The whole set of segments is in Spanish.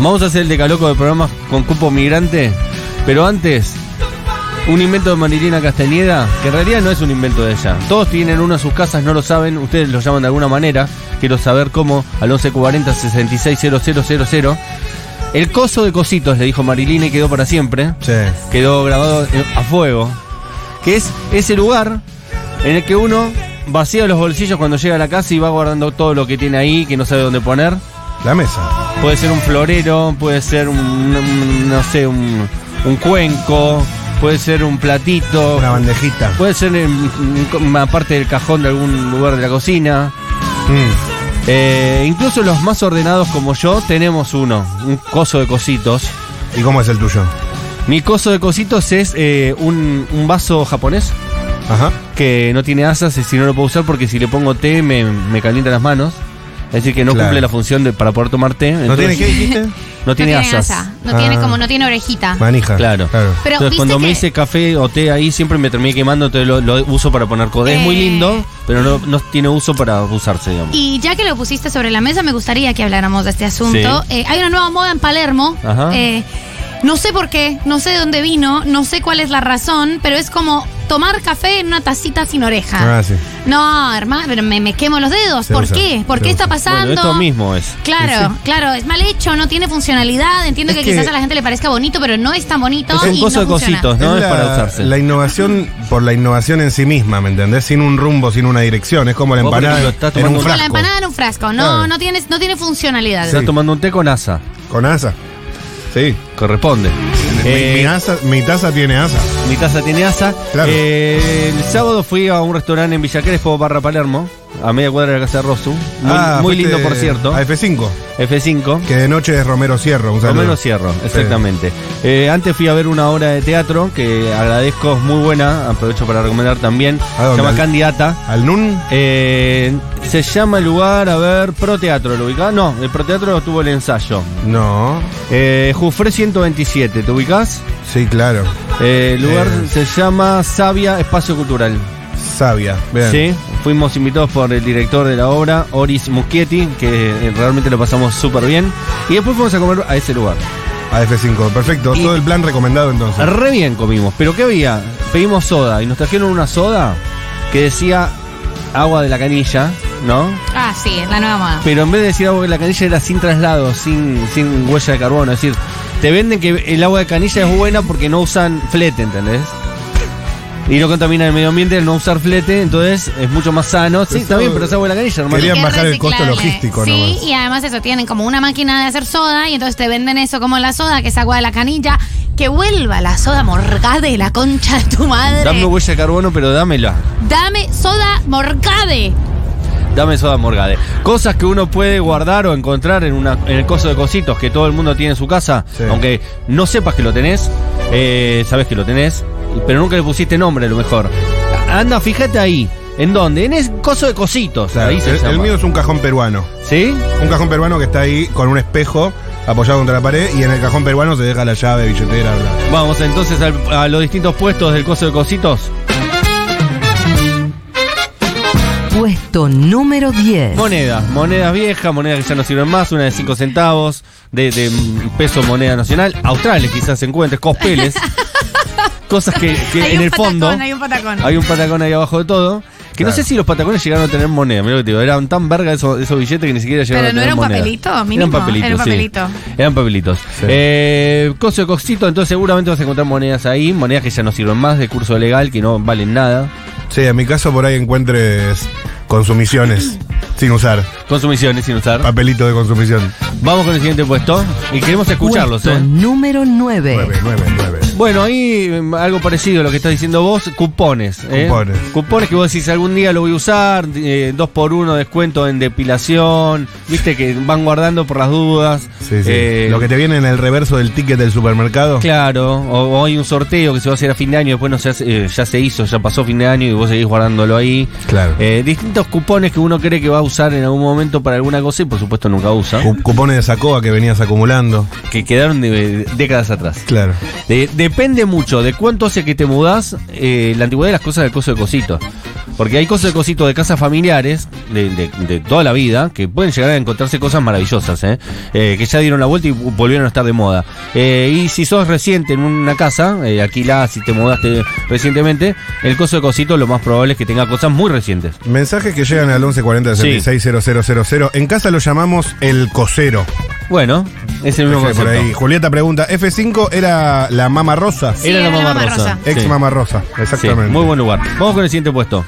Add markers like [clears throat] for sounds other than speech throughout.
Vamos a hacer el decaloco de programas con cupo migrante, pero antes, un invento de Marilina Castañeda, que en realidad no es un invento de ella. Todos tienen uno en sus casas, no lo saben, ustedes lo llaman de alguna manera. Quiero saber cómo, al 1140 660000. El coso de cositos, le dijo Marilina y quedó para siempre. Sí. Quedó grabado eh, a fuego. Que es ese lugar en el que uno vacía los bolsillos cuando llega a la casa y va guardando todo lo que tiene ahí, que no sabe dónde poner. La mesa. Puede ser un florero, puede ser un, un- no sé, un, un cuenco, puede ser un platito, Una bandejita. puede ser en- en una parte del cajón de algún lugar de la cocina. Mm. Eh, incluso los más ordenados como yo tenemos uno, un coso de cositos. ¿Y cómo es el tuyo? Mi coso de cositos es eh, un, un vaso japonés Ajá. que no tiene asas y si no lo puedo usar porque si le pongo té me, me calienta las manos. Es decir, que no Claro. cumple la función de, para poder tomar té. ¿No tiene qué dijiste? [laughs] No tiene no tiene asas. asa, no tiene Ah. como, no tiene orejita. Manija. Claro. Pero entonces cuando me hice café o té ahí siempre me terminé quemando, entonces lo, lo uso para poner code. Es muy Eh. lindo, pero no, no tiene uso para usarse, digamos. Y ya que lo pusiste sobre la mesa, me gustaría que habláramos de este asunto. Sí. Eh, hay una nueva moda en Palermo. Ajá. Eh, no sé por qué, no sé de dónde vino, no sé cuál es la razón, pero es como tomar café en una tacita sin oreja. Ah, sí. No, hermano, pero me, me quemo los dedos. Se ¿Por usa, qué? ¿Por se qué está pasando? Bueno, esto mismo es. Claro, claro, es mal hecho, no tiene funcionalidad. Entiendo Es que, que- quizás a la gente le parezca bonito, pero no es tan bonito. Es un y coso no de funciona. cositos, ¿no? Es, la, para usarse. la innovación por la innovación en sí misma, ¿me entendés? Sin un rumbo, sin una dirección. Es como la empanada estás en un tomando- Como frasco. la empanada en un frasco, no, Claro. no, tiene, no tiene funcionalidad. Estás tomando un té con asa. Con asa. Sí. Corresponde. Mi- Eh, mi, asa- mi taza tiene asa. Mi taza tiene asa. Claro. Eh, el sábado fui a un restaurante en Villa Crespo, barra Palermo, a media cuadra de la casa de Rosu. Muy, Ah, muy lindo, por cierto. A F5, F5. que de noche es Romero Cierro. Un. Romero Cierro, exactamente. Eh, antes fui a ver una obra de teatro que agradezco, es muy buena, aprovecho para recomendar también. ¿A Se llama Al- Candidata. Al NUN. Eh, se llama el lugar, a ver, Proteatro, ¿lo ubicás? No, el Proteatro tuvo el ensayo. No. Eh, Jufré 127, ¿te ubicás? Sí, claro. Eh, el lugar se llama Sabia Espacio Cultural. Sabia. Vean. Sí, fuimos invitados por el director de la obra, Oris Muschietti, que eh, realmente lo pasamos súper bien. Y después fuimos a comer a ese lugar. A F5. Perfecto. Y- Todo el plan recomendado entonces. Re bien comimos, pero ¿qué había? Pedimos soda y nos trajeron una soda que decía agua de la canilla, ¿no? Ah, sí, es la nueva moda. Pero en vez de decir agua de la canilla era sin traslado, sin, sin huella de carbono. Es decir, te venden que el agua de canilla es buena porque no usan flete, ¿entendés? Y no contamina el medio ambiente al no usar flete, entonces es mucho más sano. Sí, Eso- está bien, pero es agua de la canilla, hermano. Querían Es bajar el costo logístico Sí, nomás. y además eso, tienen como una máquina de hacer soda y entonces te venden eso como la soda, que es agua de la canilla. Que vuelva la soda morgade, la concha de tu madre. Dame huella de carbono, pero dámela. Dame soda morgade. Dame soda morgade. Cosas que uno puede guardar o encontrar en, una, en el coso de cositos que todo el mundo tiene en su casa, Sí. aunque no sepas que lo tenés, eh, sabes que lo tenés, pero nunca le pusiste nombre a lo mejor. Anda, fíjate ahí. ¿En dónde? En ese coso de cositos. Claro, ahí se el, el mío es un cajón peruano. ¿Sí? Un cajón peruano que está ahí con un espejo apoyado contra la pared y en el cajón peruano se deja la llave, billetera, bla. Vamos entonces al- a los distintos puestos del coso de cositos. Puesto número 10. Monedas, monedas viejas, monedas que ya no sirven más, una de 5 centavos, de, de peso moneda nacional, australes quizás se encuentres, cospeles. [laughs] Cosas que, que Hay en un el patacón, fondo hay un patacón. hay un patacón ahí abajo de todo. Que no sé si los patacones llegaron a tener moneda, mirá lo que te digo, eran tan verga esos, esos billetes que ni siquiera llegaron Pero a no tener era un moneda. papelito, mínimo, Eran papelitos, era un sí. papelito. Eran papelitos. Sí. Eh, coso de cosito, entonces seguramente vas a encontrar monedas ahí, monedas que ya no sirven más, de curso legal, que no valen nada. Sí, en mi caso por ahí encuentres consumiciones [clears throat] sin usar. Consumiciones sin usar. Papelito de consumición. Vamos con el siguiente puesto y queremos escucharlos, Puesto ¿eh? número 9. 9, 9, 9. Bueno, ahí eh, algo parecido a lo que estás diciendo vos, cupones. ¿eh? Cupones. Cupones que vos decís algún día lo voy a usar, eh, dos por uno descuento en depilación, viste que van guardando por las dudas. Sí, sí. Eh, Lo que te viene en el reverso del ticket del supermercado. Claro, o, o hay un sorteo que se va a hacer a fin de año, después no se hace, ya se hizo, ya pasó fin de año y vos seguís guardándolo ahí. Claro. Distintos cupones que uno cree que va a usar en algún momento para alguna cosa y por supuesto nunca usa, Cu- cupones de Sacoa que venías acumulando. que quedaron de- de décadas atrás. Claro. De- depende mucho de cuánto hace que te mudás, eh, la antigüedad de las cosas del coso de cositos. Porque hay cosas de cositos de casas familiares, de, de- de toda la vida, que pueden llegar a encontrarse cosas maravillosas, ¿eh? Eh, que ya dieron la vuelta y volvieron a estar de moda. Y si sos reciente en una casa, alquilás, si te mudaste recientemente, el coso de cositos lo más probable es que tenga cosas muy recientes. Mensajes que llegan al 1140 Sí. 660000. En casa lo llamamos el cosero. Bueno, es el mismo Por concepto. ahí. Julieta pregunta, ¿F5 era la mama rosa? Sí, Era la era la mamá mamá rosa. rosa. Ex Sí. mama rosa, Sí, exactamente. muy buen lugar. Vamos con el siguiente puesto.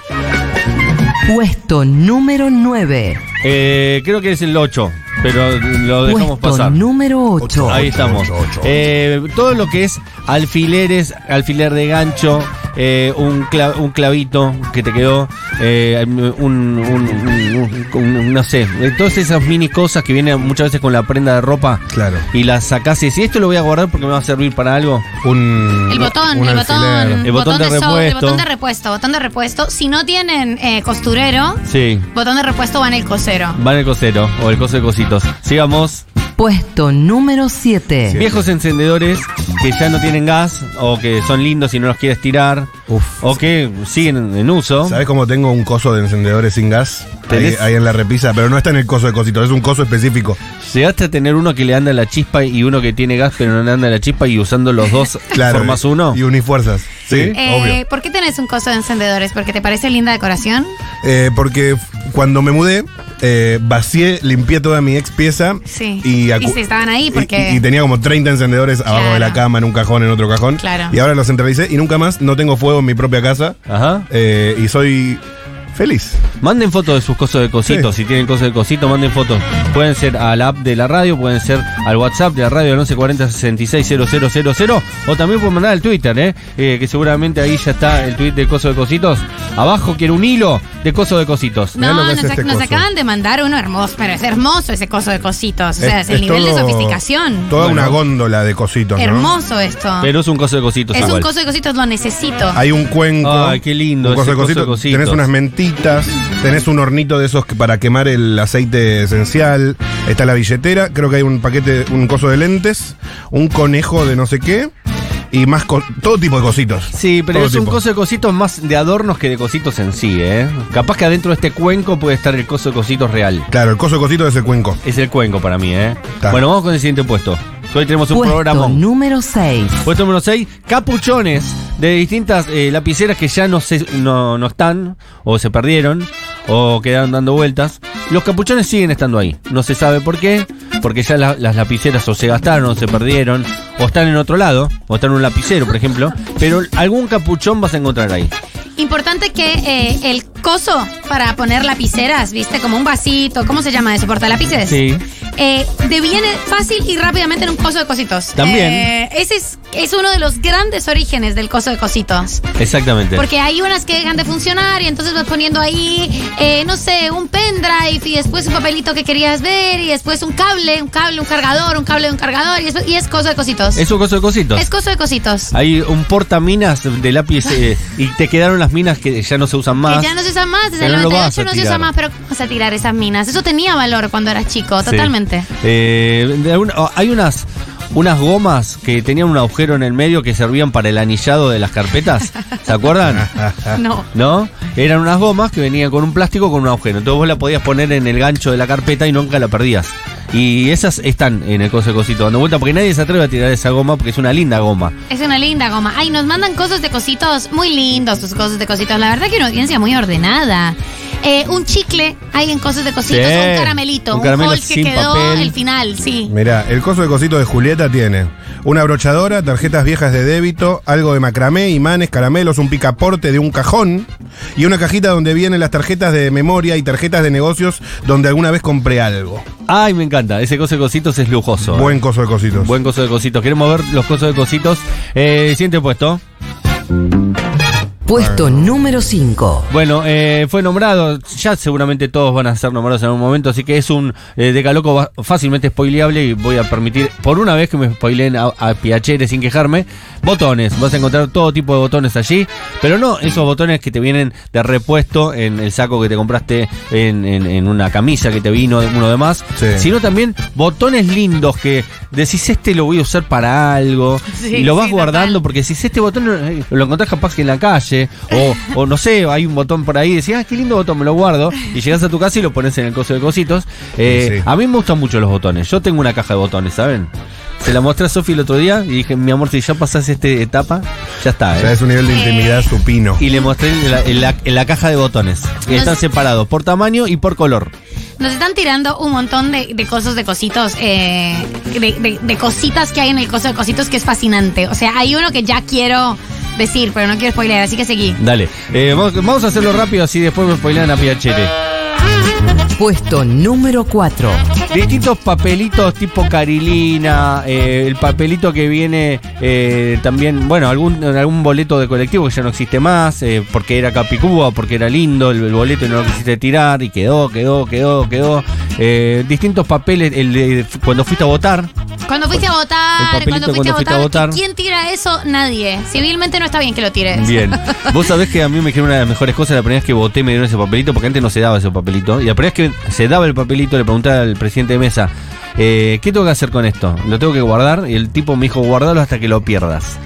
Puesto número 9. Eh, creo que es el 8, pero lo dejamos Puesto pasar. número 8. Ahí estamos. ocho, ocho. Eh, todo lo que es alfileres, alfiler de gancho, eh, un, cla- un clavito que te quedó, eh, un, un- un- un- un- no sé, eh, todas esas mini cosas que vienen muchas veces con la prenda de ropa Claro. y las sacás y decís, esto lo voy a guardar porque me va a servir para algo. Un, El botón, un el alfiler. botón, El botón de el repuesto. botón de repuesto, botón de repuesto. Si no tienen eh, costurero, Sí, botón de repuesto va en el cosero. va en el cosero o el coso de cositos. Sigamos. Puesto número 7. Viejos encendedores que ya no tienen gas o que son lindos y no los quieres tirar Uf. o que siguen en uso. ¿Sabes cómo tengo un coso de encendedores sin gas? Ahí, ¿Tenés? ahí en la repisa, pero no está en el coso de cositos, es un coso específico. Llegaste a tener uno que le anda la chispa y uno que tiene gas pero no le anda la chispa y usando los dos [laughs] Claro. formas uno. Y unifuerzas. Sí, Eh, obvio. ¿Por qué tenés un coso de encendedores? ¿Porque te parece linda decoración? Eh, porque f- cuando me mudé, eh, vacié, limpié toda mi ex pieza. Sí. Y, Y sí, estaban ahí y- porque- Y, y tenía como 30 encendedores abajo de la cama, en un cajón, en otro cajón. Claro. Y ahora los centralicé y nunca más no tengo fuego en mi propia casa. Ajá. eh, y soy feliz. Manden fotos de sus cosas de cositos. Sí. Si tienen cosas de cositos, manden fotos. Pueden ser a la app de la radio, pueden ser al WhatsApp de la radio al 1140 660000 o también pueden mandar al Twitter, ¿eh? Eh, que seguramente ahí ya está el tweet de coso de cositos. Abajo quiero un hilo de coso de cositos. No, nos, es este nos coso. acaban de mandar uno hermoso, pero es hermoso ese coso de cositos. O sea, es, el es nivel de sofisticación. Toda Bueno. una góndola de cositos, ¿no? Hermoso esto. Pero es un coso de cositos es igual. un coso de cositos, lo necesito. Hay un cuenco. Ay, qué lindo Un coso ese de coso de cositos. cositos. Tenés unas mentitas. Tenés un hornito de esos para quemar el aceite esencial. Está la billetera. Creo que hay un paquete, un coso de lentes. Un conejo de no sé qué. Y más, co- todo tipo de cositos. Sí, pero Todo es un tipo. coso de cositos más de adornos que de cositos en sí, ¿eh? Capaz que adentro de este cuenco puede estar el coso de cositos real. Claro, el coso de cositos es el cuenco. Es el cuenco para mí, ¿eh? Está. Bueno, vamos con el siguiente puesto. Hoy tenemos un Puesto programa. número 6. Puesto número 6, capuchones de distintas eh, lapiceras que ya no, se, no, no están, o se perdieron, o quedaron dando vueltas. Los capuchones siguen estando ahí. No se sabe por qué, porque ya la- las lapiceras o se gastaron, o se perdieron, o están en otro lado, o están en un lapicero, por ejemplo. Pero algún capuchón vas a encontrar ahí. Importante que eh, el coso para poner lapiceras, ¿viste? Como un vasito, ¿cómo se llama eso? ¿Portalápices? Sí. Eh, deviene fácil y rápidamente en un coso de cositos. También. Eh, ese es, es uno de los grandes orígenes del coso de cositos. Exactamente. Porque hay unas que dejan de funcionar y entonces vas poniendo ahí, eh, no sé, un pendrive y después un papelito que querías ver y después un cable, un cable, un cargador, un cable de un cargador y, después- y es coso de cositos. Es un coso de cositos. Es coso de cositos. Hay un portaminas de lápiz eh, y te quedaron las minas que ya no se usan más. Que ya no se usa más, desde Pero el no lo vas 98 a no se tirar. usa más, pero vamos a tirar esas minas. Eso tenía valor cuando eras chico, Sí. totalmente. Eh, oh, hay unas unas gomas que tenían un agujero en el medio que servían para el anillado de las carpetas. ¿Se acuerdan? [laughs] No. ¿No? Eran unas gomas que venían con un plástico con un agujero. Entonces vos la podías poner en el gancho de la carpeta y nunca la perdías. Y esas están en el coso de cosito dando vuelta porque nadie se atreve a tirar esa goma porque es una linda goma. Es una linda goma. Ay, nos mandan cosas de cositos muy lindos, tus cosas de cositos. La verdad que una audiencia muy ordenada. Eh, un chicle, hay en cosas de cositos, Sí. un caramelito, Un un, caramelo que sin quedó papel. el final, sí. Mirá, el coso de cositos de Julieta tiene una abrochadora, tarjetas viejas de débito, algo de macramé, imanes, caramelos, un picaporte de un cajón y una cajita donde vienen las tarjetas de memoria y tarjetas de negocios donde alguna vez compré algo. Ay, me encanta. Ese coso de cositos es lujoso. Buen coso de cositos. Buen coso de cositos. Queremos ver los cosos de cositos. Eh, siguiente puesto. Puesto número 5. Bueno, eh, fue nombrado, ya seguramente todos van a ser nombrados en algún momento, así que es un eh, decaloco fácilmente spoileable y voy a permitir, por una vez que me spoileen a, a Piacere sin quejarme, botones. Vas a encontrar todo tipo de botones allí, pero no esos botones que te vienen de repuesto en el saco que te compraste en, en- en una camisa que te vino uno de más, Sí. sino también botones lindos que decís este lo voy a usar para algo [laughs] Sí, y lo vas sí, guardando total. porque si este botón eh, lo encontrás capaz que en la calle O, o no sé, hay un botón por ahí, decís, ah, qué lindo botón, me lo guardo, y llegas a tu casa y lo pones en el coso de cositos. Eh, Sí. A mí me gustan mucho los botones, yo tengo una caja de botones, ¿saben? Se la mostré a Sofi el otro día y dije, mi amor, si ya pasás esta etapa, ya está. Ya ¿eh? es un nivel de intimidad supino. Y le mostré en la, en la- en la caja de botones. que Están separados por tamaño y por color. Nos están tirando un montón de, de cosas de cositos, eh, de, de- de cositas que hay en el coso de cositos que es fascinante. O sea, hay uno que ya quiero decir, pero no quiero spoiler, así que seguí. Dale. Eh, vamos, vamos a hacerlo rápido, así después me spoilean a Piacere. Puesto número 4. Distintos papelitos tipo Carilina, eh, el papelito que viene eh, también, bueno, algún, algún boleto de colectivo que ya no existe más, eh, porque era Capicúa, porque era lindo el, el boleto y no lo quisiste tirar y quedó, quedó, quedó, quedó. Eh, distintos papeles, el de cuando fuiste a votar, Cuando fuiste a votar, cuando fuiste, cuando fuiste a votar, ¿quién tira eso? Nadie. Civilmente no está bien que lo tires. Bien. [laughs] Vos sabés que a mí me dijeron una de las mejores cosas la primera vez que voté me dieron ese papelito, porque antes no se daba ese papelito. Y la primera vez que se daba el papelito le pregunté al presidente de mesa, eh, ¿qué tengo que hacer con esto? ¿Lo tengo que guardar? Y el tipo me dijo, guardalo hasta que lo pierdas.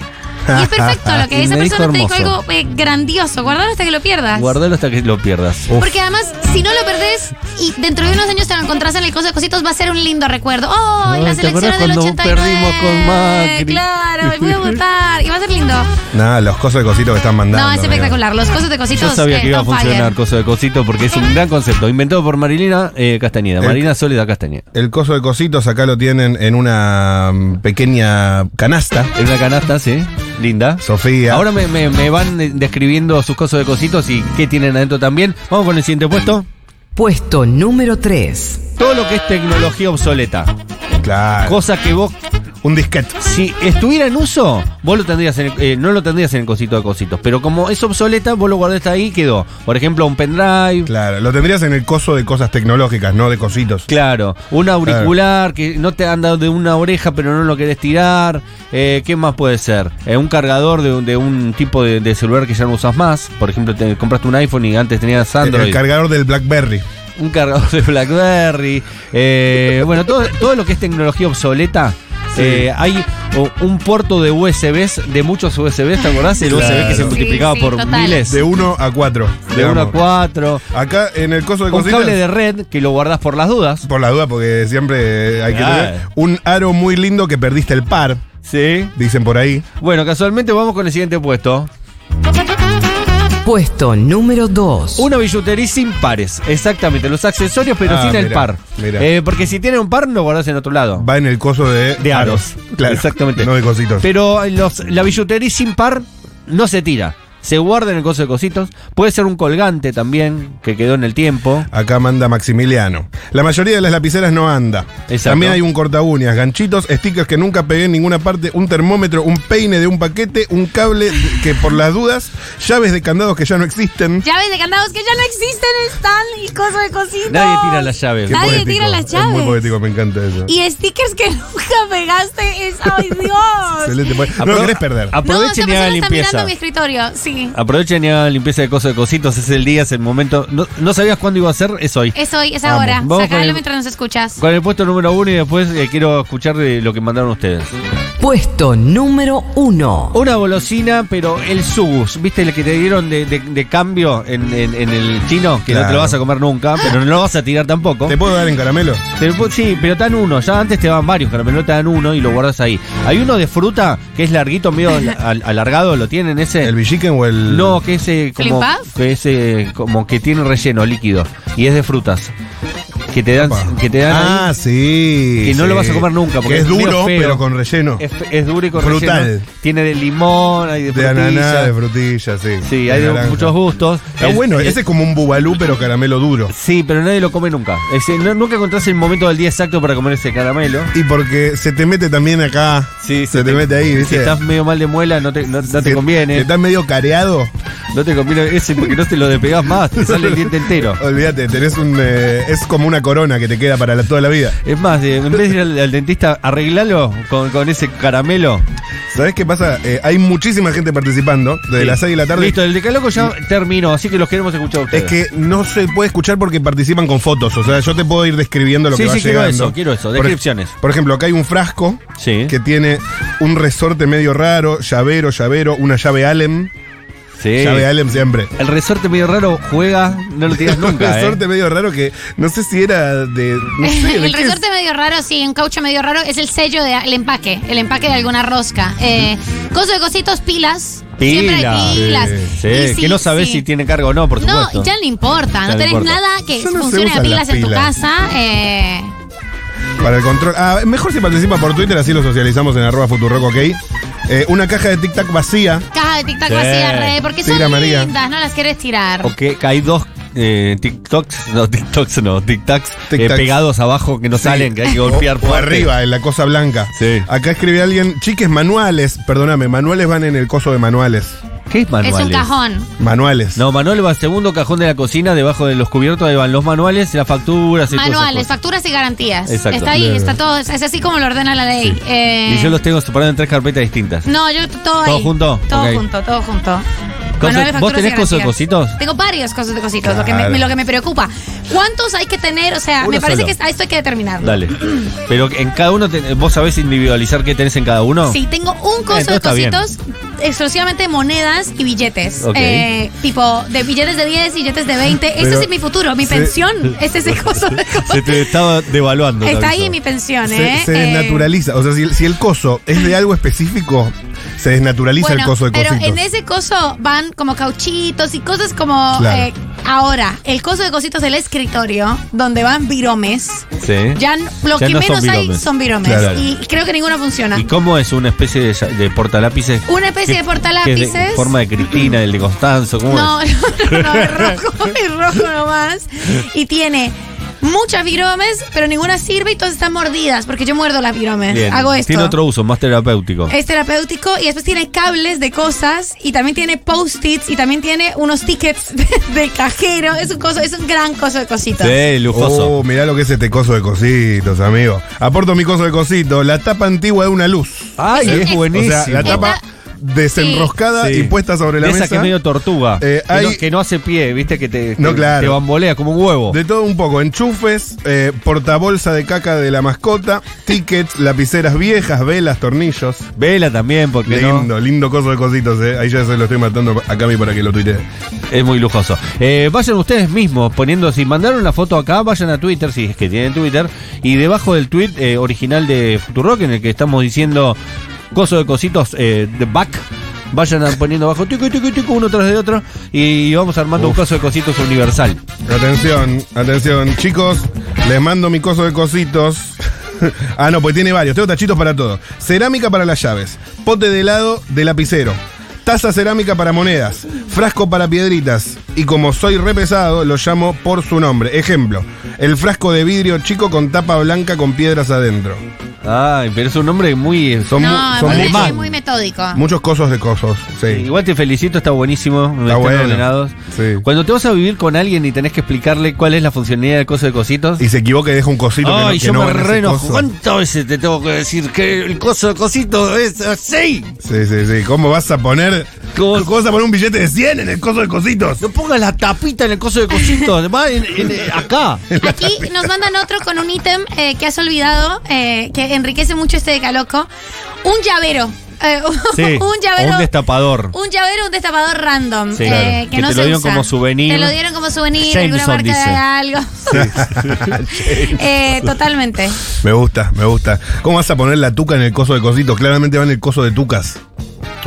Y es [laughs] perfecto lo que Y esa me dijo persona te dijo algo eh, grandioso. Guardalo hasta que lo pierdas. Guardalo hasta que lo pierdas. Uf. Porque además, si no lo perdés y dentro de unos años te lo encontrás en el coso de cositos, va a ser un lindo recuerdo. ¡Oh! Ay, las ¿te acordás elecciones del cuando 89. perdimos con Macri? Claro, y voy a votar. Y va a ser lindo. Nada, los cosas de cositos que están mandando. No, es amigo. espectacular. Los cosas de cositos. Yo sabía eh, que iba a fire. funcionar cosa de cosito porque es un gran concepto, inventado por Marilina eh, Castañeda, El- Marina Soledad Castañeda. El coso de cositos acá lo tienen en una pequeña canasta. En una canasta, sí, linda. Sofía. Ahora me, me- me van eh, describiendo sus cosas de cositos y qué tienen adentro también. Vamos con el siguiente puesto. Puesto número 3. Todo lo que es tecnología obsoleta. Claro. Cosa que vos, Un disquete. si estuviera en uso, vos lo tendrías en el- eh, no lo tendrías en el cosito de cositos. Pero como es obsoleta, vos lo guardaste ahí y quedó. Por ejemplo, un pendrive. Claro, lo tendrías en el coso de cosas tecnológicas, no de cositos. Claro, un auricular que no te han dado de una oreja pero no lo querés tirar. Eh, ¿Qué más puede ser? Eh, un cargador de, un- de un tipo de, de celular que ya no usas más. Por ejemplo, te compraste un iPhone y antes tenías Android. el cargador del Blackberry. un cargador de BlackBerry. eh, bueno, todo, todo lo que es tecnología obsoleta. Eh, hay un puerto de USBs, de muchos USBs, ¿te acordás? El Claro. USB que se multiplicaba sí, por total. miles. De 1 a 4. De 1 a 4. Acá en el coso de Un cable de red que lo guardás por las dudas. Por la duda, porque siempre hay que tener. Un aro muy lindo que perdiste el par, Sí. dicen por ahí. Bueno, casualmente vamos con el siguiente puesto. Puesto número 2. Una billutería sin pares, exactamente, los accesorios pero Ah, sin el par. mira. Eh, porque si tiene un par, lo guardás en otro lado. Va en el coso de, De aros. Claro, Exactamente. No de cositos. Pero los, la billutería sin par no se tira. Se guarda en el coso de cositos. Puede ser un colgante también, que quedó en el tiempo. Acá manda Maximiliano. La mayoría de las lapiceras no anda. Exacto. También hay un corta uñas, ganchitos, stickers que nunca pegué en ninguna parte, un termómetro, un peine de un paquete, un cable que por las dudas, llaves de candados que ya no existen. Llaves de candados que ya no existen están y cosas de cositos. Nadie tira las llaves. Qué Nadie poético. tira las Es muy llaves. poético, me encanta eso. Y stickers que [laughs] nunca pegaste es. ¡Ay, [laughs] Dios! Excelente. No Apro- lo querés perder. No, Aprovechen esta y hagan persona está mirando limpieza. mi escritorio, sí. Aprovechen y hagan limpieza de cosas de cositos. Es el día, es el momento. No, no sabías cuándo iba a ser, es hoy. Es hoy, es Vamos. ahora. Vamos con Sacalo el- mientras nos escuchas. Con el puesto número uno y después eh, quiero escuchar de lo que mandaron ustedes. Puesto número 1. Una golosina, pero el sugus, ¿viste el que te dieron de, de- de cambio en, en- en el chino? Que no te Claro. lo vas a comer nunca, pero no lo vas a tirar tampoco. ¿Te puedo dar en caramelo? Te lo pu- sí, pero te dan uno. Ya antes te daban varios caramelos, te dan uno y lo guardas ahí. Hay uno de fruta que es larguito, medio [laughs] al- al- alargado, ¿lo tienen ese? ¿El bichiken o el.? No, que ese como que ese como que tiene relleno líquido y es de frutas. Que te dan Opa. que te dan Ah, ahí. sí. Que no sí. lo vas a comer nunca, porque Que es medio duro, feo. pero con relleno. Es, es duro y con Frutal. relleno. Tiene de limón, hay de, de ananá, de frutilla, sí. Sí, hay de naranja. muchos gustos. Está El- bueno, el- ese es como un bubalú, pero caramelo duro. Sí, pero nadie lo come nunca. Es decir, no- nunca encontrás el momento del día exacto para comer ese caramelo. Y porque se te mete también acá. Sí, se te, mete ahí, Si ¿viste? estás medio mal de muela, no te, no, no te Si conviene. Estás medio careado. No te conviene ese porque no te lo despegás más, te sale el diente entero. [laughs] Olvídate, tenés un. eh, es como una corona que te queda para la- toda la vida. Es más, eh, en vez de ir al, al dentista, arreglalo con, con ese caramelo. ¿Sabés qué pasa? Eh, hay muchísima gente participando desde Sí. las 6 de la tarde. Listo, el decaloco ya terminó, así que los queremos escuchar a Es ustedes. que no se puede escuchar porque participan con fotos. O sea, yo te puedo ir describiendo lo Sí, que va sí, quiero llegando. eso, quiero eso, Por ej- descripciones. Por, ejemplo, acá hay un frasco que tiene un resorte medio raro, llavero, llavero, una llave Allen. Sí. Llave Allen siempre. El resorte medio raro juega, no lo tiras [laughs] nunca. Un ¿eh? resorte medio raro que no sé si era de. No sé, [laughs] ¿de el es? resorte medio raro, sí, un caucho medio raro, es el sello del empaque, el empaque de alguna rosca. Eh, coso de cositos, pilas. Siempre Pilas. hay pilas. Sí, Y sí, que no sabes sí. si tiene carga o no, por No, supuesto. ya no importa, Ya no no tenés importa. nada que no funcione a pilas las en tu casa. Eh, Para el control. Ah, mejor si participa por Twitter, así lo socializamos en arroba Futurock, ok. Eh, una caja de Tic Tac vacía. caja de tic tac Sí. vacía, re, porque Tira, son María. lindas, no las querés tirar. O que hay dos eh, TikToks, no, TikToks no, TikToks eh, Tic-tacs. pegados abajo que no salen, que hay que golpear o, o fuerte. arriba, en la cosa blanca. Sí. Acá escribe alguien, chiques, manuales. Perdóname, manuales van en el coso de manuales. ¿Qué es manuales? Es un cajón. Manuales. No, manual va al segundo cajón de la cocina, debajo de los cubiertos, ahí van los manuales, las facturas y Manuales, cosas. facturas y garantías. Exacto. Está ahí, está todo, es así como lo ordena la ley. Sí. Eh, Y yo los tengo separados en tres carpetas distintas. No, yo todo ahí. ¿Todo junto? Todo Ok. junto, todo junto. Manuales, ¿Vos tenés cosas de cositos? Tengo varios cosas de cositos, lo, que me, lo que me preocupa. ¿Cuántos hay que tener? O sea, Uno me parece solo. que esto hay que determinarlo. Dale. Pero en cada uno, te- ¿vos sabés individualizar qué tenés en cada uno? Sí, tengo un coso Entonces de cositos exclusivamente monedas y billetes. Eh, tipo, de billetes de 10, billetes de 20. Ese es mi futuro, mi se- pensión. [laughs] Es ese coso de [laughs] Se cosas. te estaba devaluando. Está ahí mi pensión, Se, ¿eh? se Eh, desnaturaliza. O sea, si, si el coso es de algo específico, se desnaturaliza Bueno, el coso de pero cositos. en ese coso van como cauchitos y cosas como Claro. eh, ahora el coso de cositos del escritorio donde van viromes Sí. ya lo Ya que no menos hay son viromes Claro. y creo que ninguno funciona ¿Y cómo es una especie de, de portalápices? Una especie ¿Qué- de portalápices. qué es de forma de Cristina, el de Constanzo, ¿cómo no, es? no, no, es rojo, [laughs] es rojo nomás. Y tiene muchas viromes, pero ninguna sirve y todas están mordidas, porque yo muerdo las viromes. Bien. Hago esto. Tiene otro uso, más terapéutico. Es terapéutico y después tiene cables de cosas y también tiene post-its y también tiene unos tickets [laughs] de, de cajero. Es un coso, es un gran coso de cositos. Sí, lujoso. Oh, mirá lo que es este coso de cositos, amigo. Aporto mi coso de cositos, la tapa antigua de una luz. Ay, es es- O buenísimo. sea, la tapa Está- desenroscada Sí. y puesta sobre la De esa mesa. que es medio tortuga. Eh, que, hay- no, que no hace pie, viste, que te, No, te- claro. te bambolea como un huevo. De todo un poco, enchufes, eh, portabolsa de caca de la mascota, tickets, lapiceras viejas, velas, tornillos. Vela también, porque Lindo, no, lindo coso de cositos, eh. Ahí ya se lo estoy matando a mí para que lo tuitee. es muy lujoso. Eh, vayan ustedes mismos poniendo, si mandaron la foto acá, vayan a Twitter, si es que tienen Twitter, y debajo del tweet eh, original de Futurock, en el que estamos diciendo coso de cositos eh, de back. Vayan poniendo abajo, tico, tico, tico, uno tras de otro, y vamos armando un coso de cositos universal. Atención, atención, chicos, les mando mi coso de cositos. [laughs] ah, no, pues tiene varios, tengo tachitos para todo. Cerámica para las llaves, pote de helado de lapicero, taza cerámica para monedas, frasco para piedritas. Y como soy re pesado, lo llamo por su nombre. Ejemplo, el frasco de vidrio chico con tapa blanca con piedras adentro. Ay, pero es un nombre muy... eh, Son, mu- No, son muy, metódico. muchos cosos de cosos, sí. Igual te felicito, está buenísimo. están bueno. ordenados. Sí. Cuando te vas a vivir con alguien y tenés que explicarle cuál es la funcionalidad del coso de cositos. Y se equivoca y deja un cosito que no, Ay, que yo no me ese renojo. coso. ¿Cuántas veces te tengo que decir que el coso de cositos es así? Sí, sí, sí. ¿Cómo vas a poner. ¿Cómo? ¿Cómo vas a poner un billete de 100 en el coso de cositos? No pongas la tapita en el coso de cositos. Va en, en- acá. Aquí nos mandan otro con un ítem eh, que has olvidado, eh, que enriquece mucho este decaloco. Un llavero. Eh, [laughs] Sí, un llavero. un destapador. Un llavero, un destapador random. Sí, eh, claro. que, Que no te se lo dieron usa. como souvenir. Te lo dieron como souvenir, alguna Jameson marca dice. de algo. [laughs] [laughs] Eh, totalmente. Me gusta, me gusta. ¿Cómo vas a poner la tuca en el coso de cositos? Claramente va en el coso de tucas.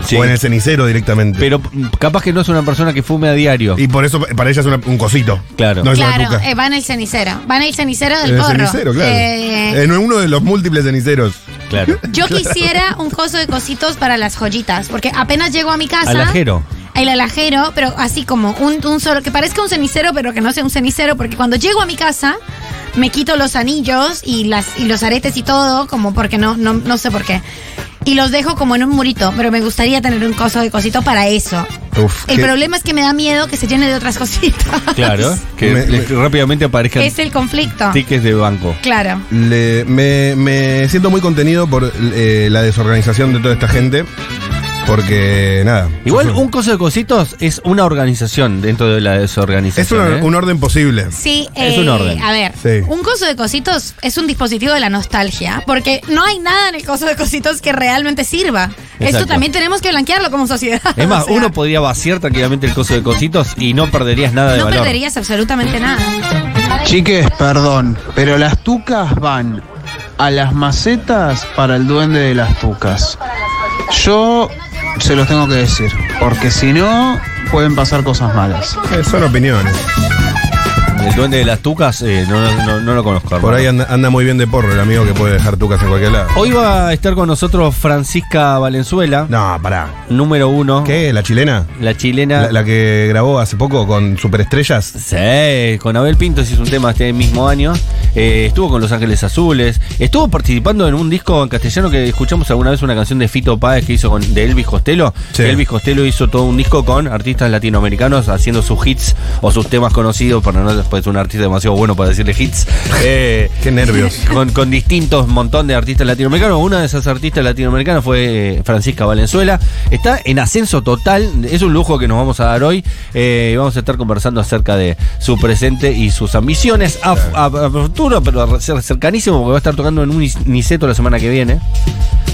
Sí. O en el cenicero directamente. Pero capaz que no es una persona que fume a diario. y por eso para ella es una- un cosito. Claro. No es una Claro, tuca. eh, va en el cenicero. Va en el cenicero del en el porro. cenicero, claro. Eh, en uno de los múltiples ceniceros. Claro. [laughs] yo quisiera un coso de cositos para las joyitas, porque apenas llego a mi casa. Alajero. El alajero, pero así como un, un solo, que parezca un cenicero, pero que no sea un cenicero, porque cuando llego a mi casa, me quito los anillos y las y los aretes y todo, como porque no, no, no sé por qué. Y los dejo como en un murito, pero me gustaría tener un coso de cosito para eso. Uf, El qué- problema es que me da miedo que se llene de otras [laughs] cositas. Claro. Que Me- le- rápidamente aparezcan Es el conflicto. tickets de banco. Claro. Le- me, me siento muy contenido por eh, la desorganización de toda esta gente. Porque, nada. Igual un coso de cositos es una organización dentro de la Es desorganización. una- ¿eh? un orden posible. Sí, Es eh, un orden. A ver, Sí. un coso de cositos es un dispositivo de la nostalgia, porque no hay nada en el coso de cositos que realmente sirva. Esto Exacto. también tenemos que blanquearlo como sociedad. Es más, [laughs] o sea, uno podría vaciar tranquilamente el coso de cositos y no perderías nada de no valor. perderías absolutamente nada. Chiques, perdón, pero las tucas van a las macetas para el duende de las tucas. Yo se los tengo que decir, porque si no, pueden pasar cosas malas. Eh, son opiniones. El duende de las tucas, eh, no, no- no lo conozco. Por hermano. ahí anda, anda muy bien de porro el amigo que puede dejar tucas en cualquier lado. Hoy va a estar con nosotros Francisca Valenzuela, No, pará. número uno. ¿Qué? ¿La chilena? La chilena. La, la que grabó hace poco con Superestrellas. Sí, con Abel Pinto se hizo un tema este mismo año. Eh, estuvo con Los Ángeles Azules. Estuvo participando en un disco en castellano que escuchamos alguna vez una canción de Fito Páez que hizo con, de Elvis Costello. Sí. Elvis Costello hizo todo un disco con artistas latinoamericanos haciendo sus hits o sus temas conocidos, para no después un artista demasiado bueno para decirle hits. [laughs] Eh, Qué nervios. [laughs] con, con distintos montón de artistas latinoamericanos. Una de esas artistas latinoamericanas fue eh, Francisca Valenzuela. Está en ascenso total. Es un lujo que nos vamos a dar hoy. Eh, vamos a estar conversando acerca de su presente y sus ambiciones a, a- a futuro, pero cercanísimo, porque va a estar tocando en un Niceto la semana que viene.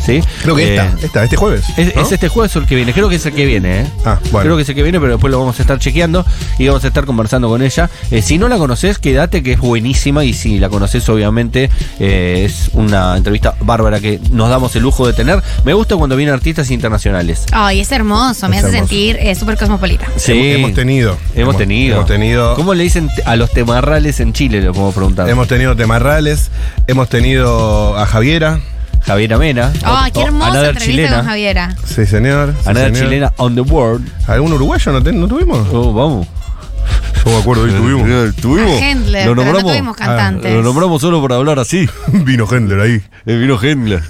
¿Sí? Creo que Eh, esta, esta, este jueves. es, ¿no? es este jueves o el que viene, creo que es el que viene, ¿eh? Ah, bueno. Creo que es el que viene, pero después lo vamos a estar chequeando y vamos a estar conversando con ella. Eh, si no la conoces, quédate que es buenísima y si la conoces, obviamente, eh, es una entrevista bárbara que nos damos el lujo de tener. Me gusta cuando vienen artistas internacionales. Ay, es hermoso, me Es hace hermoso. sentir eh, súper cosmopolita. Sí, Hemos tenido. Hemos tenido. Hemos tenido. ¿Cómo le dicen a los temarrales en Chile? Le podemos preguntar. Hemos tenido Temarrales, hemos tenido a Javiera. Javiera Mena. Ay, qué o- hermosa entrevista chilena. con Javiera. Sí, señor. sí, Another señor. chilena on the world. ¿Algún uruguayo no, te- no tuvimos? Oh, vamos. No me acuerdo, hoy tuvimos. ¿Tuvimos? A Hendler, Lo pero no nombramos. tuvimos cantantes. Lo nombramos solo por hablar así. [laughs] Vino Hendler ahí. El vino Hendler.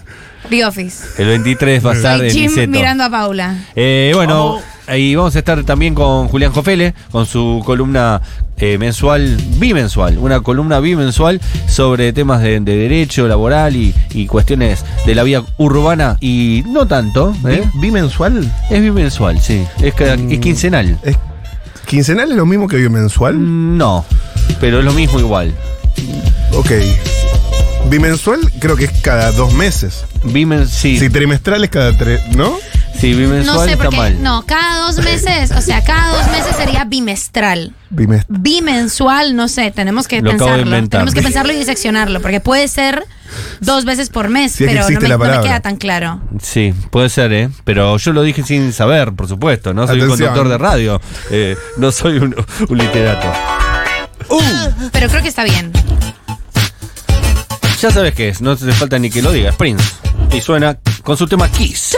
The Office. El 23 va a estar Jim Niceto. mirando a Paula. Eh, bueno, ahí vamos a estar también con Julián Jofele, con su columna eh, mensual, bimensual, una columna bimensual sobre temas de, de derecho laboral y, y cuestiones de la vida urbana y no tanto. ¿eh? ¿Bi- ¿Bimensual? Es bimensual, sí. Es, cada- es quincenal. ¿Es ¿Quincenal es lo mismo que bimensual? Mm, No, pero es lo mismo igual. Ok. Bimensual creo que es cada dos meses. Bimen, sí, Si trimestral es cada tres, ¿no? Sí, bimensual No sé está por qué. mal. No, cada dos meses, o sea, cada dos meses sería bimestral. Bimest- Bimensual, no sé, tenemos que Lo acabo de pensarlo. inventar. Tenemos que [laughs] pensarlo y diseccionarlo, porque puede ser dos veces por mes, Si pero no me, la no me palabra. queda tan claro. Sí, puede ser, ¿eh? Pero yo lo dije sin saber, por supuesto. No soy un conductor de radio. eh, no soy un, un literato. Pero creo que está bien. Ya sabes qué es, no te falta ni que lo digas, Prince. Y suena con su tema Kiss.